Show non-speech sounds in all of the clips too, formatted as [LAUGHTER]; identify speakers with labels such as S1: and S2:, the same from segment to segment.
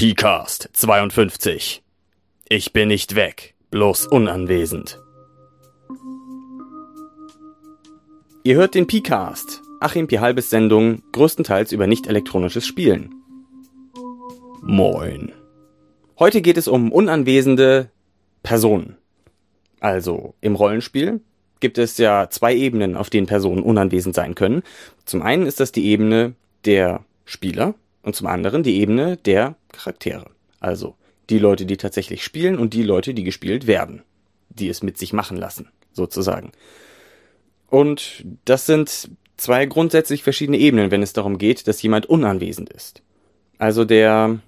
S1: PCAST 52. Ich bin nicht weg, bloß unanwesend. Ihr hört den PCAST, Achim P. Halbes Sendung, größtenteils über nicht elektronisches Spielen. Moin. Heute geht es um unanwesende Personen. Also im Rollenspiel gibt es ja zwei Ebenen, auf denen Personen unanwesend sein können. Zum einen ist das die Ebene der Spieler und zum anderen die Ebene der Charaktere. Also die Leute, die tatsächlich spielen und die Leute, die gespielt werden, die es mit sich machen lassen, sozusagen. Und das sind zwei grundsätzlich verschiedene Ebenen, wenn es darum geht, dass jemand unanwesend ist. Also der,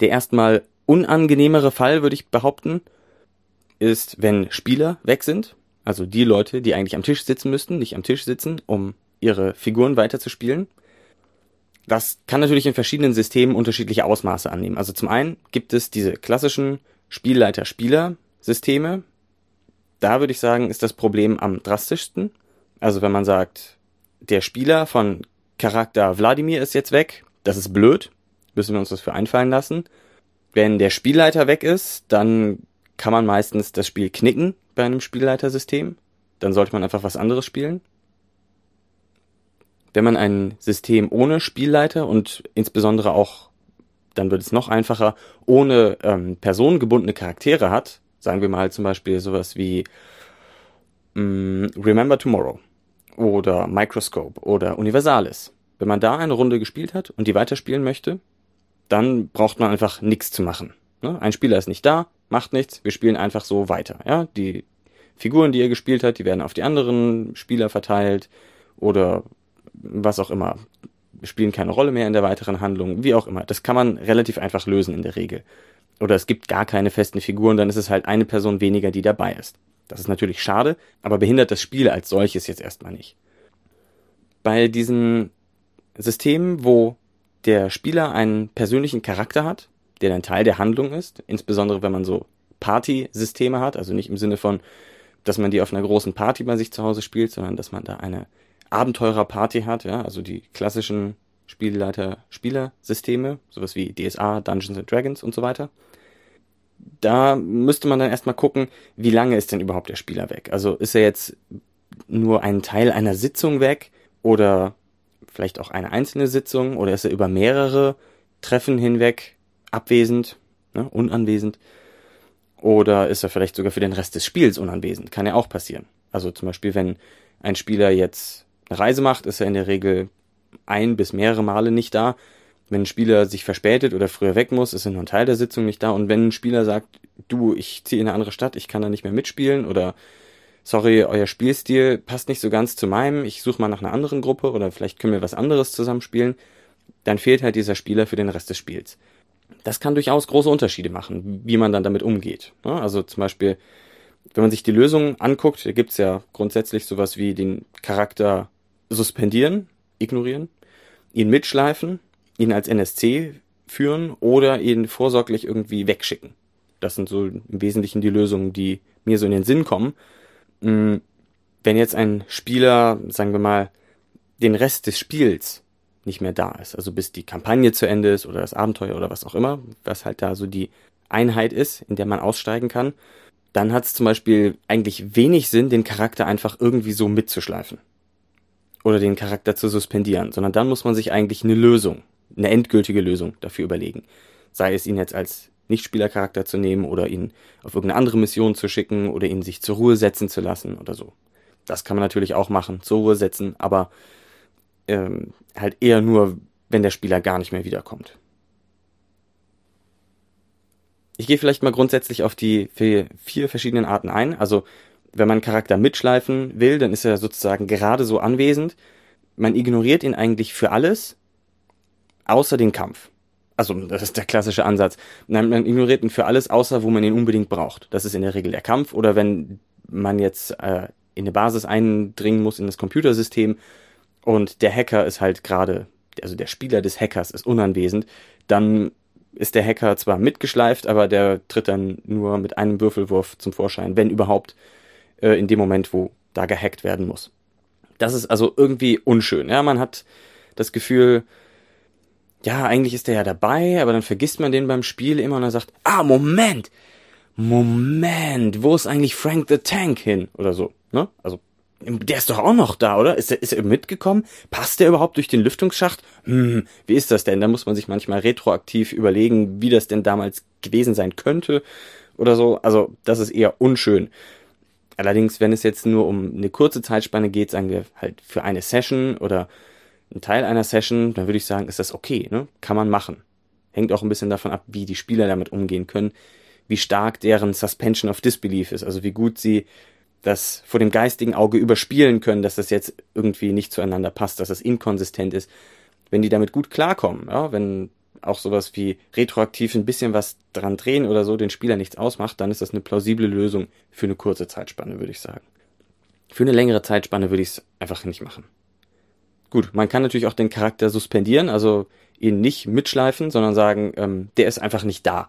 S1: der erstmal unangenehmere Fall, würde ich behaupten, ist, wenn Spieler weg sind, also die Leute, die eigentlich am Tisch sitzen müssten, nicht am Tisch sitzen, um ihre Figuren weiterzuspielen. Das kann natürlich in verschiedenen Systemen unterschiedliche Ausmaße annehmen. Also zum einen gibt es diese klassischen Spielleiter-Spieler-Systeme. Da würde ich sagen, ist das Problem am drastischsten. Also wenn man sagt, der Spieler von Charakter Wladimir ist jetzt weg, das ist blöd, müssen wir uns das für einfallen lassen. Wenn der Spielleiter weg ist, dann kann man meistens das Spiel knicken bei einem Spielleitersystem. Dann sollte man einfach was anderes spielen wenn man ein System ohne Spielleiter und insbesondere auch, dann wird es noch einfacher, ohne ähm, personengebundene Charaktere hat, sagen wir mal zum Beispiel sowas wie mh, mm, Remember Tomorrow oder Microscope oder Universalis. Wenn man da eine Runde gespielt hat und die weiterspielen möchte, dann braucht man einfach nichts zu machen. Ne? Ein Spieler ist nicht da, macht nichts, wir spielen einfach so weiter. Ja? Die Figuren, die er gespielt hat, die werden auf die anderen Spieler verteilt oder was auch immer, spielen keine Rolle mehr in der weiteren Handlung, wie auch immer. Das kann man relativ einfach lösen in der Regel. Oder es gibt gar keine festen Figuren, dann ist es halt eine Person weniger, die dabei ist. Das ist natürlich schade, aber behindert das Spiel als solches jetzt erstmal nicht. Bei diesen Systemen, wo der Spieler einen persönlichen Charakter hat, der dann Teil der Handlung ist, insbesondere wenn man so Party-Systeme hat, also nicht im Sinne von, dass man die auf einer großen Party bei sich zu Hause spielt, sondern dass man da eine Abenteurerparty hat, ja, also die klassischen Spielleiter-Spieler-Systeme, sowas wie DSA, Dungeons and Dragons und so weiter. Da müsste man dann erstmal gucken, wie lange ist denn überhaupt der Spieler weg? Also ist er jetzt nur ein Teil einer Sitzung weg oder vielleicht auch eine einzelne Sitzung oder ist er über mehrere Treffen hinweg abwesend, ne, unanwesend? Oder ist er vielleicht sogar für den Rest des Spiels unanwesend? Kann ja auch passieren. Also zum Beispiel, wenn ein Spieler jetzt eine Reise macht, ist er in der Regel ein bis mehrere Male nicht da. Wenn ein Spieler sich verspätet oder früher weg muss, ist er nur ein Teil der Sitzung nicht da. Und wenn ein Spieler sagt, du, ich ziehe in eine andere Stadt, ich kann da nicht mehr mitspielen oder sorry, euer Spielstil passt nicht so ganz zu meinem, ich suche mal nach einer anderen Gruppe oder vielleicht können wir was anderes zusammenspielen, dann fehlt halt dieser Spieler für den Rest des Spiels. Das kann durchaus große Unterschiede machen, wie man dann damit umgeht. Also zum Beispiel, wenn man sich die Lösung anguckt, da gibt's ja grundsätzlich sowas wie den Charakter suspendieren, ignorieren, ihn mitschleifen, ihn als NSC führen oder ihn vorsorglich irgendwie wegschicken. Das sind so im Wesentlichen die Lösungen, die mir so in den Sinn kommen. Mm, wenn jetzt ein Spieler, sagen wir mal, den Rest des Spiels nicht mehr da ist, also bis die Kampagne zu Ende ist oder das Abenteuer oder was auch immer, was halt da so die Einheit ist, in der man aussteigen kann, dann hat es zum Beispiel eigentlich wenig Sinn, den Charakter einfach irgendwie so mitzuschleifen oder den Charakter zu suspendieren, sondern dann muss man sich eigentlich eine Lösung, eine endgültige Lösung dafür überlegen. Sei es ihn jetzt als Nichtspielercharakter zu nehmen oder ihn auf irgendeine andere Mission zu schicken oder ihn sich zur Ruhe setzen zu lassen oder so. Das kann man natürlich auch machen, zur Ruhe setzen, aber ähm, halt eher nur, wenn der Spieler gar nicht mehr wiederkommt. Ich gehe vielleicht mal grundsätzlich auf die vier verschiedenen Arten ein. Also wenn man einen Charakter mitschleifen will, dann ist er sozusagen gerade so anwesend. Man ignoriert ihn eigentlich für alles, außer den Kampf. Also, das ist der klassische Ansatz. man ignoriert ihn für alles, außer wo man ihn unbedingt braucht. Das ist in der Regel der Kampf. Oder wenn man jetzt äh, in eine Basis eindringen muss, in das Computersystem, und der Hacker ist halt gerade, also der Spieler des Hackers ist unanwesend, dann ist der Hacker zwar mitgeschleift, aber der tritt dann nur mit einem Würfelwurf zum Vorschein, wenn überhaupt, äh, in dem Moment, wo da gehackt werden muss. Das ist also irgendwie unschön. Ja, man hat das Gefühl, ja, eigentlich ist der ja dabei, aber dann vergisst man den beim Spiel immer und er sagt, ah, Moment, Moment, wo ist eigentlich Frank the Tank hin? Oder so, ne? Also, der ist doch auch noch da, oder? Ist er, ist er mitgekommen? Passt der überhaupt durch den Lüftungsschacht? Hm, wie ist das denn? Da muss man sich manchmal retroaktiv überlegen, wie das denn damals gewesen sein könnte oder so. Also, das ist eher unschön. Allerdings, wenn es jetzt nur um eine kurze Zeitspanne geht, sagen wir halt für eine Session oder ein Teil einer Session, dann würde ich sagen, ist das okay, ne? Kann man machen. Hängt auch ein bisschen davon ab, wie die Spieler damit umgehen können, wie stark deren Suspension of Disbelief ist, also wie gut sie das vor dem geistigen Auge überspielen können, dass das jetzt irgendwie nicht zueinander passt, dass das inkonsistent ist. Wenn die damit gut klarkommen, ja, wenn auch sowas wie retroaktiv ein bisschen was dran drehen oder so den Spieler nichts ausmacht, dann ist das eine plausible Lösung für eine kurze Zeitspanne, würde ich sagen. Für eine längere Zeitspanne würde ich es einfach nicht machen. Gut, man kann natürlich auch den Charakter suspendieren, also ihn nicht mitschleifen, sondern sagen, ähm, der ist einfach nicht da.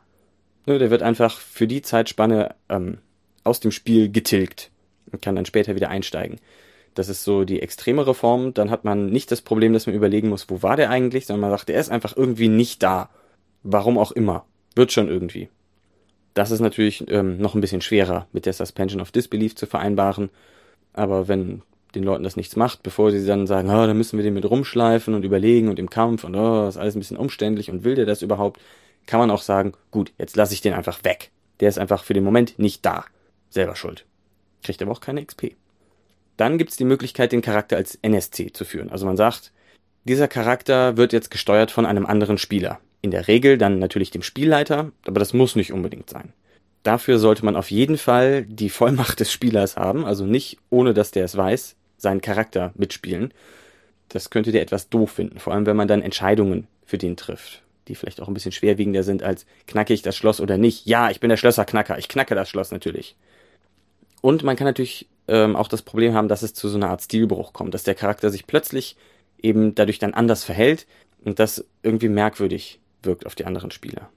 S1: Ne, der wird einfach für die Zeitspanne ähm, aus dem Spiel getilgt und kann dann später wieder einsteigen. Das ist so die extremere Form. Dann hat man nicht das Problem, dass man überlegen muss, wo war der eigentlich, sondern man sagt, der ist einfach irgendwie nicht da. Warum auch immer. Wird schon irgendwie. Das ist natürlich ähm, noch ein bisschen schwerer mit der Suspension of Disbelief zu vereinbaren. Aber wenn den Leuten das nichts macht, bevor sie dann sagen, oh, da müssen wir den mit rumschleifen und überlegen und im Kampf und oh, ist alles ein bisschen umständlich und will der das überhaupt, kann man auch sagen, gut, jetzt lasse ich den einfach weg. Der ist einfach für den Moment nicht da. Selber schuld. Kriegt aber auch keine XP. Dann gibt es die Möglichkeit, den Charakter als NSC zu führen. Also man sagt, dieser Charakter wird jetzt gesteuert von einem anderen Spieler. In der Regel dann natürlich dem Spielleiter, aber das muss nicht unbedingt sein. Dafür sollte man auf jeden Fall die Vollmacht des Spielers haben, also nicht, ohne dass der es weiß, seinen Charakter mitspielen. Das könnte der etwas doof finden, vor allem wenn man dann Entscheidungen für den trifft, die vielleicht auch ein bisschen schwerwiegender sind als knacke ich das Schloss oder nicht. Ja, ich bin der Schlösserknacker, ich knacke das Schloss natürlich. Und man kann natürlich ähm, auch das Problem haben, dass es zu so einer Art Stilbruch kommt, dass der Charakter sich plötzlich eben dadurch dann anders verhält und das irgendwie merkwürdig wirkt auf die anderen Spieler.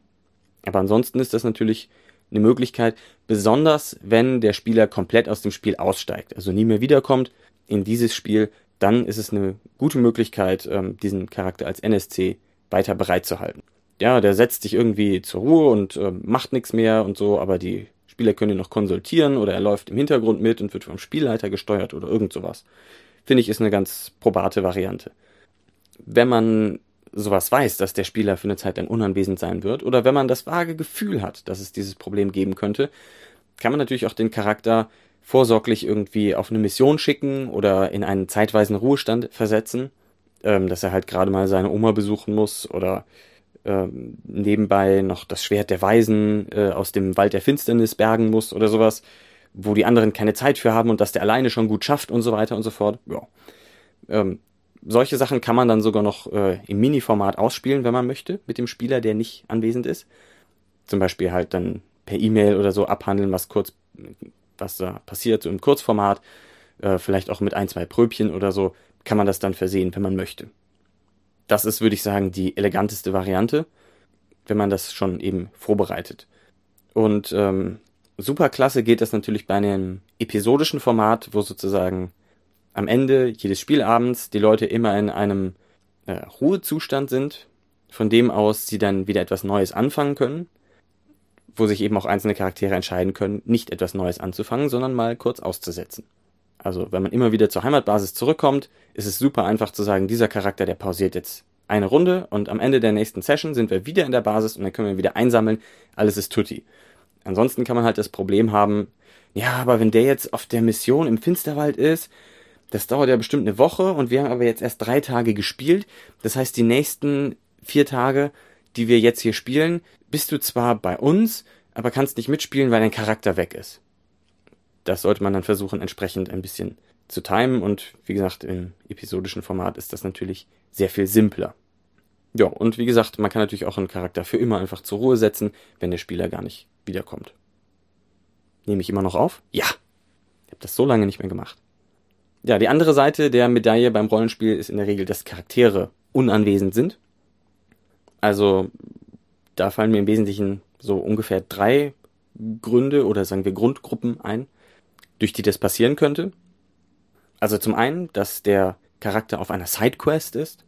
S1: Aber ansonsten ist das natürlich eine Möglichkeit, besonders wenn der Spieler komplett aus dem Spiel aussteigt, also nie mehr wiederkommt in dieses Spiel, dann ist es eine gute Möglichkeit, ähm, diesen Charakter als NSC weiter bereitzuhalten. Ja, der setzt sich irgendwie zur Ruhe und äh, macht nichts mehr und so, aber die Spieler können ihn noch konsultieren oder er läuft im Hintergrund mit und wird vom Spielleiter gesteuert oder irgend sowas. Finde ich, ist eine ganz probate Variante. Wenn man sowas weiß, dass der Spieler für eine Zeit lang unanwesend sein wird, oder wenn man das vage Gefühl hat, dass es dieses Problem geben könnte, kann man natürlich auch den Charakter vorsorglich irgendwie auf eine Mission schicken oder in einen zeitweisen Ruhestand versetzen, ähm, dass er halt gerade mal seine Oma besuchen muss oder äh, nebenbei noch das Schwert der Weisen äh, aus dem Wald der Finsternis bergen muss oder sowas, wo die anderen keine Zeit für haben und dass der alleine schon gut schafft und so weiter und so fort. Ja. Ähm, solche Sachen kann man dann sogar noch äh, im Mini-Format ausspielen, wenn man möchte, mit dem Spieler, der nicht anwesend ist. Zum Beispiel halt dann per E-Mail oder so abhandeln, was kurz, was da passiert, so im Kurzformat, äh, vielleicht auch mit ein, zwei Pröbchen oder so, kann man das dann versehen, wenn man möchte. Das ist, würde ich sagen, die eleganteste Variante, wenn man das schon eben vorbereitet. Und ähm, super klasse geht das natürlich bei einem episodischen Format, wo sozusagen am Ende jedes Spielabends die Leute immer in einem äh, Ruhezustand sind, von dem aus sie dann wieder etwas Neues anfangen können, wo sich eben auch einzelne Charaktere entscheiden können, nicht etwas Neues anzufangen, sondern mal kurz auszusetzen. Also wenn man immer wieder zur Heimatbasis zurückkommt, ist es super einfach zu sagen, dieser Charakter, der pausiert jetzt eine Runde und am Ende der nächsten Session sind wir wieder in der Basis und dann können wir wieder einsammeln. Alles ist tutti. Ansonsten kann man halt das Problem haben, ja, aber wenn der jetzt auf der Mission im Finsterwald ist, das dauert ja bestimmt eine Woche und wir haben aber jetzt erst drei Tage gespielt. Das heißt, die nächsten vier Tage, die wir jetzt hier spielen, bist du zwar bei uns, aber kannst nicht mitspielen, weil dein Charakter weg ist das sollte man dann versuchen, entsprechend ein bisschen zu timen. Und wie gesagt, im episodischen Format ist das natürlich sehr viel simpler. Ja, und wie gesagt, man kann natürlich auch einen Charakter für immer einfach zur Ruhe setzen, wenn der Spieler gar nicht wiederkommt. Nehme ich immer noch auf? Ja. Ich habe das so lange nicht mehr gemacht. Ja, die andere Seite der Medaille beim Rollenspiel ist in der Regel, dass Charaktere unanwesend sind. Also da fallen mir im Wesentlichen so ungefähr drei Gründe oder sagen wir Grundgruppen ein, durch die das passieren könnte. Also zum einen, dass der Charakter auf einer Sidequest ist,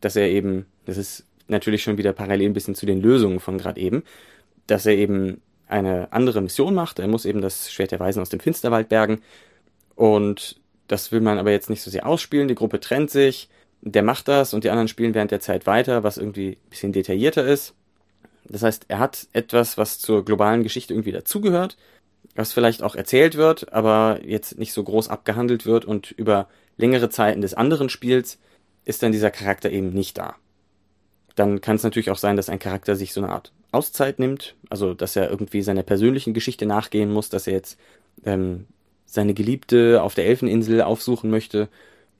S1: dass er eben, das ist natürlich schon wieder parallel ein bisschen zu den Lösungen von gerade eben, dass er eben eine andere Mission macht. Er muss eben das Schwert der Weisen aus dem Finsterwald bergen. Und das will man aber jetzt nicht so sehr ausspielen. Die Gruppe trennt sich. Der macht das und die anderen spielen während der Zeit weiter, was irgendwie ein bisschen detaillierter ist. Das heißt, er hat etwas, was zur globalen Geschichte irgendwie dazugehört, was vielleicht auch erzählt wird, aber jetzt nicht so groß abgehandelt wird und über längere Zeiten des anderen Spiels ist dann dieser Charakter eben nicht da. Dann kann es natürlich auch sein, dass ein Charakter sich so eine Art Auszeit nimmt, also dass er irgendwie seiner persönlichen Geschichte nachgehen muss, dass er jetzt ähm, seine Geliebte auf der Elfeninsel aufsuchen möchte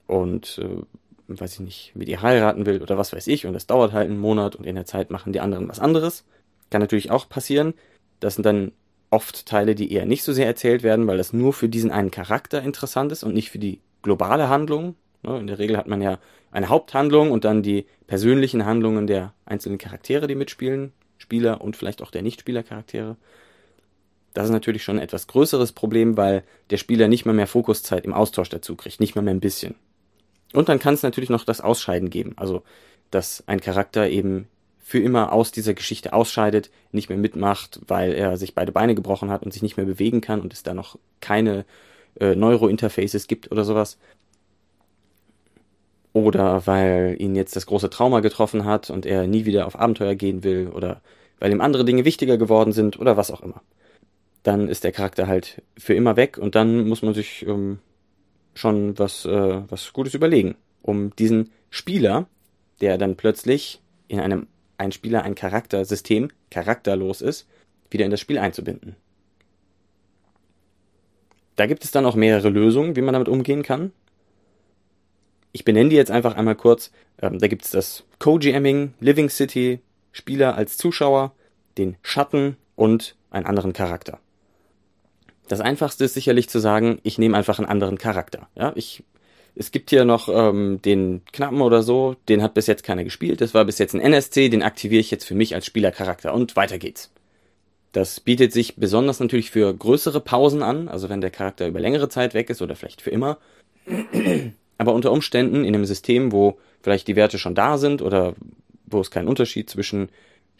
S1: und äh, weiß ich nicht, mit ihr heiraten will oder was weiß ich und das dauert halt einen Monat und in der Zeit machen die anderen was anderes. Kann natürlich auch passieren. Das sind dann oft Teile, die eher nicht so sehr erzählt werden, weil das nur für diesen einen Charakter interessant ist und nicht für die globale Handlung. Ne, in der Regel hat man ja eine Haupthandlung und dann die persönlichen Handlungen der einzelnen Charaktere, die mitspielen, Spieler und vielleicht auch der Nichtspielercharaktere. Das ist natürlich schon ein etwas größeres Problem, weil der Spieler nicht mal mehr Fokuszeit im Austausch dazu kriegt, nicht mal mehr ein bisschen. Und dann kann es natürlich noch das Ausscheiden geben, also dass ein Charakter eben für immer aus dieser Geschichte ausscheidet, nicht mehr mitmacht, weil er sich beide Beine gebrochen hat und sich nicht mehr bewegen kann und es da noch keine äh, Neurointerfaces gibt oder sowas. Oder weil ihn jetzt das große Trauma getroffen hat und er nie wieder auf Abenteuer gehen will oder weil ihm andere Dinge wichtiger geworden sind oder was auch immer. Dann ist der Charakter halt für immer weg und dann muss man sich ähm, schon was, äh, was Gutes überlegen, um diesen Spieler, der dann plötzlich in einem ein Spieler ein Charaktersystem charakterlos ist, wieder in das Spiel einzubinden. Da gibt es dann auch mehrere Lösungen, wie man damit umgehen kann. Ich benenne die jetzt einfach einmal kurz. Ähm, da gibt es das Co-GMing, Living City, Spieler als Zuschauer, den Schatten und einen anderen Charakter. Das einfachste ist sicherlich zu sagen, ich nehme einfach einen anderen Charakter. Ja, ich, es gibt hier noch ähm, den Knappen oder so, den hat bis jetzt keiner gespielt. Das war bis jetzt ein NSC, den aktiviere ich jetzt für mich als Spielercharakter und weiter geht's. Das bietet sich besonders natürlich für größere Pausen an, also wenn der Charakter über längere Zeit weg ist oder vielleicht für immer. [CLEARS THROAT] Aber unter Umständen in einem System, wo vielleicht die Werte schon da sind oder wo es keinen Unterschied zwischen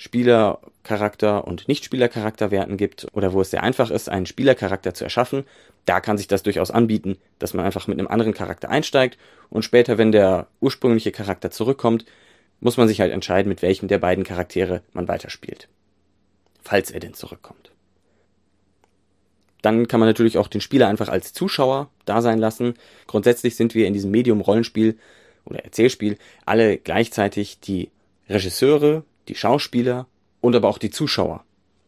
S1: Spielercharakter und Nicht-Spielercharakterwerten gibt oder wo es sehr einfach ist, einen Spielercharakter zu erschaffen, da kann sich das durchaus anbieten, dass man einfach mit einem anderen Charakter einsteigt und später, wenn der ursprüngliche Charakter zurückkommt, muss man sich halt entscheiden, mit welchem der beiden Charaktere man weiterspielt. Falls er denn zurückkommt. Dann kann man natürlich auch den Spieler einfach als Zuschauer da sein lassen. Grundsätzlich sind wir in diesem Medium Rollenspiel oder Erzählspiel alle gleichzeitig die Regisseure, die Schauspieler und aber auch die Zuschauer.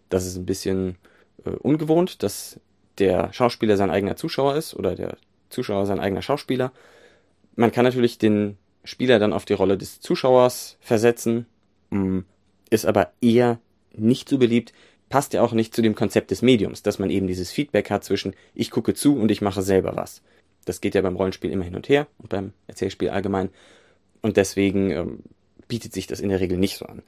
S1: Das ist ein bisschen äh, ungewohnt, dass der Schauspieler sein eigener Zuschauer ist oder der Zuschauer sein eigener Schauspieler. Man kann natürlich den Spieler dann auf die Rolle des Zuschauers versetzen, mm, ist aber eher nicht so beliebt, passt ja auch nicht zu dem Konzept des Mediums, dass man eben dieses Feedback hat zwischen ich gucke zu und ich mache selber was. Das geht ja beim Rollenspiel immer hin und her und beim Erzählspiel allgemein. Und deswegen ähm, bietet sich das in der Regel nicht so an.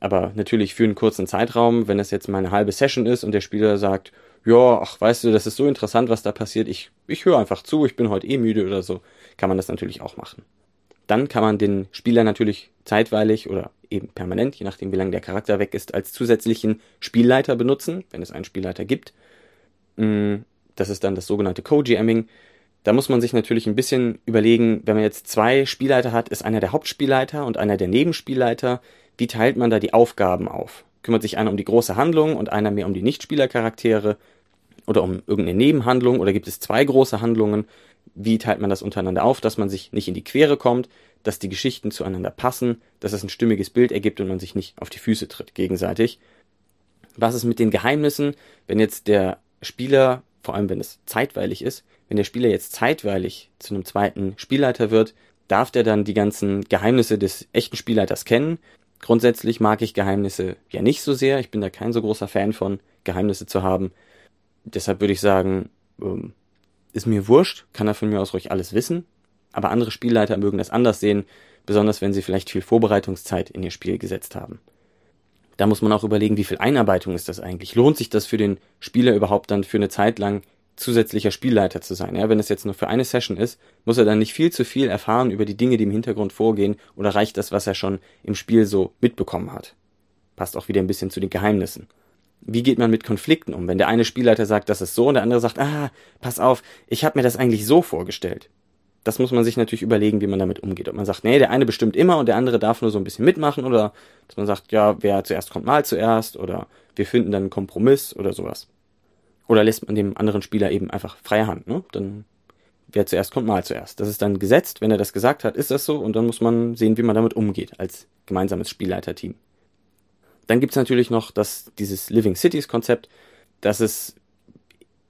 S1: Aber natürlich für einen kurzen Zeitraum, wenn es jetzt mal eine halbe Session ist und der Spieler sagt, ja, ach, weißt du, das ist so interessant, was da passiert, ich, ich höre einfach zu, ich bin heute eh müde oder so, kann man das natürlich auch machen. Dann kann man den Spieler natürlich zeitweilig oder eben permanent, je nachdem wie lange der Charakter weg ist, als zusätzlichen Spielleiter benutzen, wenn es einen Spielleiter gibt. Mm, das ist dann das sogenannte Co-GMing. Da muss man sich natürlich ein bisschen überlegen, wenn man jetzt zwei Spielleiter hat, ist einer der Hauptspielleiter und einer der Nebenspielleiter. Wie teilt man da die Aufgaben auf? Kümmert sich einer um die große Handlung und einer mehr um die Nichtspielercharaktere oder um irgendeine Nebenhandlung oder gibt es zwei große Handlungen? Wie teilt man das untereinander auf, dass man sich nicht in die Quere kommt, dass die Geschichten zueinander passen, dass es ein stimmiges Bild ergibt und man sich nicht auf die Füße tritt gegenseitig? Was ist mit den Geheimnissen, wenn jetzt der Spieler, vor allem wenn es zeitweilig ist, wenn der Spieler jetzt zeitweilig zu einem zweiten Spielleiter wird, darf der dann die ganzen Geheimnisse des echten Spielleiters kennen. Grundsätzlich mag ich Geheimnisse ja nicht so sehr. Ich bin da kein so großer Fan von, Geheimnisse zu haben. Deshalb würde ich sagen, ähm, ist mir wurscht, kann er von mir aus ruhig alles wissen. Aber andere Spielleiter mögen das anders sehen, besonders wenn sie vielleicht viel Vorbereitungszeit in ihr Spiel gesetzt haben. Da muss man auch überlegen, wie viel Einarbeitung ist das eigentlich? Lohnt sich das für den Spieler überhaupt dann für eine Zeit lang zusätzlicher Spielleiter zu sein. Ja, wenn es jetzt nur für eine Session ist, muss er dann nicht viel zu viel erfahren über die Dinge, die im Hintergrund vorgehen, oder reicht das, was er schon im Spiel so mitbekommen hat? Passt auch wieder ein bisschen zu den Geheimnissen. Wie geht man mit Konflikten um, wenn der eine Spielleiter sagt, das ist so, und der andere sagt, ah, pass auf, ich habe mir das eigentlich so vorgestellt. Das muss man sich natürlich überlegen, wie man damit umgeht. Ob man sagt, nee, der eine bestimmt immer und der andere darf nur so ein bisschen mitmachen, oder dass man sagt, ja, wer zuerst kommt, mal zuerst, oder wir finden dann einen Kompromiss oder sowas. Oder lässt man dem anderen Spieler eben einfach freie Hand, ne? Dann wer zuerst kommt, mal zuerst. Das ist dann gesetzt, wenn er das gesagt hat, ist das so und dann muss man sehen, wie man damit umgeht als gemeinsames Spielleiterteam. Dann gibt's natürlich noch das, dieses Living Cities Konzept. Das ist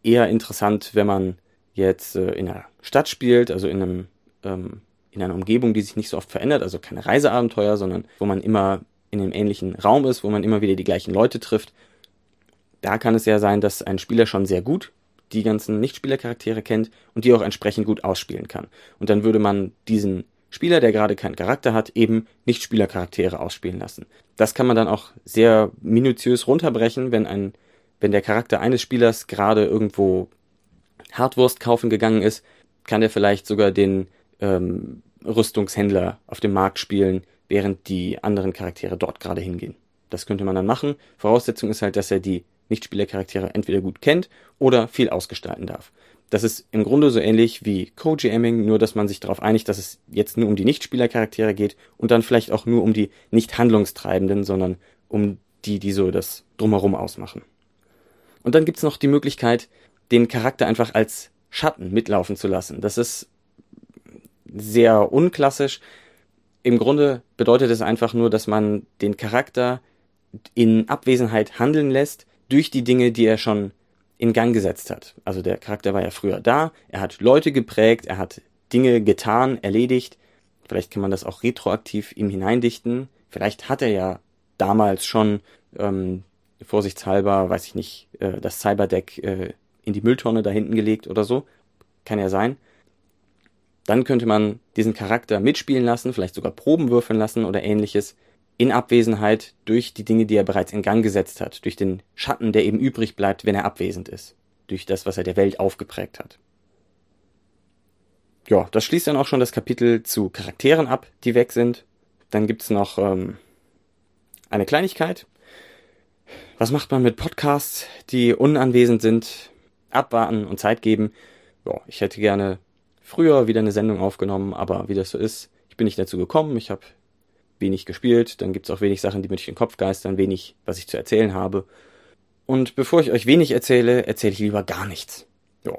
S1: eher interessant, wenn man jetzt äh, in einer Stadt spielt, also in einem ähm, in einer Umgebung, die sich nicht so oft verändert, also keine Reiseabenteuer, sondern wo man immer in einem ähnlichen Raum ist, wo man immer wieder die gleichen Leute trifft da kann es ja sein, dass ein Spieler schon sehr gut die ganzen Nichtspielercharaktere kennt und die auch entsprechend gut ausspielen kann. Und dann würde man diesen Spieler, der gerade keinen Charakter hat, eben Nichtspielercharaktere ausspielen lassen. Das kann man dann auch sehr minutiös runterbrechen, wenn ein, wenn der Charakter eines Spielers gerade irgendwo Hardwurst kaufen gegangen ist, kann er vielleicht sogar den ähm, Rüstungshändler auf dem Markt spielen, während die anderen Charaktere dort gerade hingehen. Das könnte man dann machen. Voraussetzung ist halt, dass er die Nichtspielercharaktere entweder gut kennt oder viel ausgestalten darf. Das ist im Grunde so ähnlich wie Co-GMing, nur dass man sich darauf einigt, dass es jetzt nur um die Nichtspielercharaktere geht und dann vielleicht auch nur um die nicht handlungstreibenden, sondern um die, die so das drumherum ausmachen. Und dann gibt's noch die Möglichkeit, den Charakter einfach als Schatten mitlaufen zu lassen. Das ist sehr unklassisch. Im Grunde bedeutet es einfach nur, dass man den Charakter in Abwesenheit handeln lässt, durch die Dinge, die er schon in Gang gesetzt hat. Also der Charakter war ja früher da, er hat Leute geprägt, er hat Dinge getan, erledigt. Vielleicht kann man das auch retroaktiv ihm hineindichten. Vielleicht hat er ja damals schon ähm, vorsichtshalber, weiß ich nicht, äh, das Cyberdeck äh, in die Mülltonne da hinten gelegt oder so. Kann ja sein. Dann könnte man diesen Charakter mitspielen lassen, vielleicht sogar Proben würfeln lassen oder ähnliches in Abwesenheit durch die Dinge, die er bereits in Gang gesetzt hat, durch den Schatten, der eben übrig bleibt, wenn er abwesend ist, durch das, was er der Welt aufgeprägt hat. Ja, das schließt dann auch schon das Kapitel zu Charakteren ab, die weg sind. Dann gibt's noch ähm, eine Kleinigkeit. Was macht man mit Podcasts, die unanwesend sind, abwarten und Zeit geben? Ja, ich hätte gerne früher wieder eine Sendung aufgenommen, aber wie das so ist, ich bin nicht dazu gekommen. Ich habe wenig gespielt, dann gibt es auch wenig Sachen, die mir durch den Kopf geistern, wenig, was ich zu erzählen habe. Und bevor ich euch wenig erzähle, erzähle ich lieber gar nichts. Ja.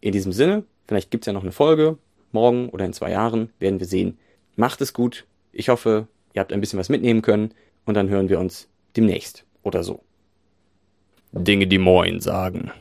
S1: In diesem Sinne, vielleicht gibt es ja noch eine Folge, morgen oder in zwei Jahren, werden wir sehen. Macht es gut. Ich hoffe, ihr habt ein bisschen was mitnehmen können und dann hören wir uns demnächst oder so. Dinge, die Moin sagen.